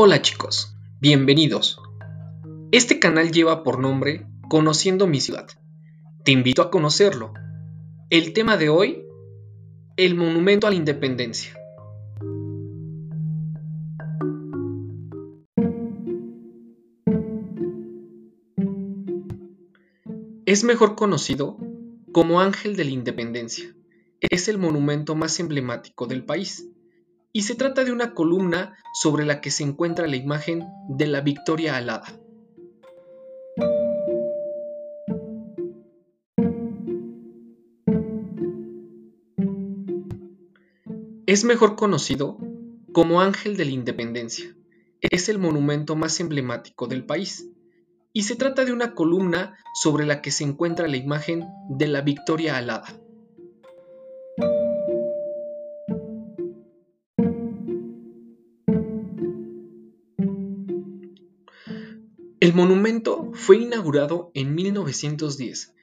Hola chicos, bienvenidos. Este canal lleva por nombre Conociendo mi ciudad. Te invito a conocerlo. El tema de hoy, el Monumento a la Independencia. Es mejor conocido como Ángel de la Independencia. Es el monumento más emblemático del país y se trata de una columna sobre la que se encuentra la imagen de la Victoria alada. Es mejor conocido como Ángel de la Independencia. Es el monumento más emblemático del país y se trata de una columna sobre la que se encuentra la imagen de la Victoria alada. El monumento fue inaugurado en 1910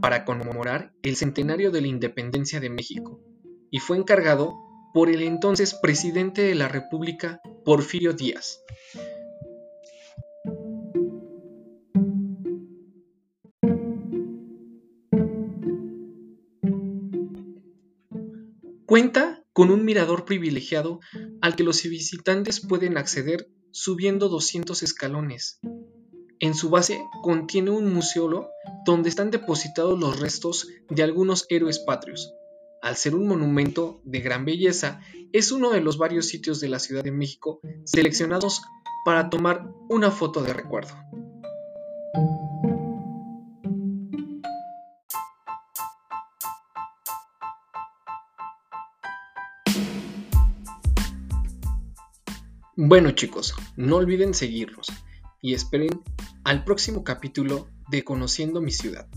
para conmemorar el centenario de la independencia de México y fue encargado por el entonces presidente de la República, Porfirio Díaz. Cuenta con un mirador privilegiado al que los visitantes pueden acceder subiendo 200 escalones. En su base contiene un museo donde están depositados los restos de algunos héroes patrios. Al ser un monumento de gran belleza, es uno de los varios sitios de la Ciudad de México seleccionados para tomar una foto de recuerdo. Bueno chicos, no olviden seguirnos y esperen al próximo capítulo de Conociendo mi ciudad.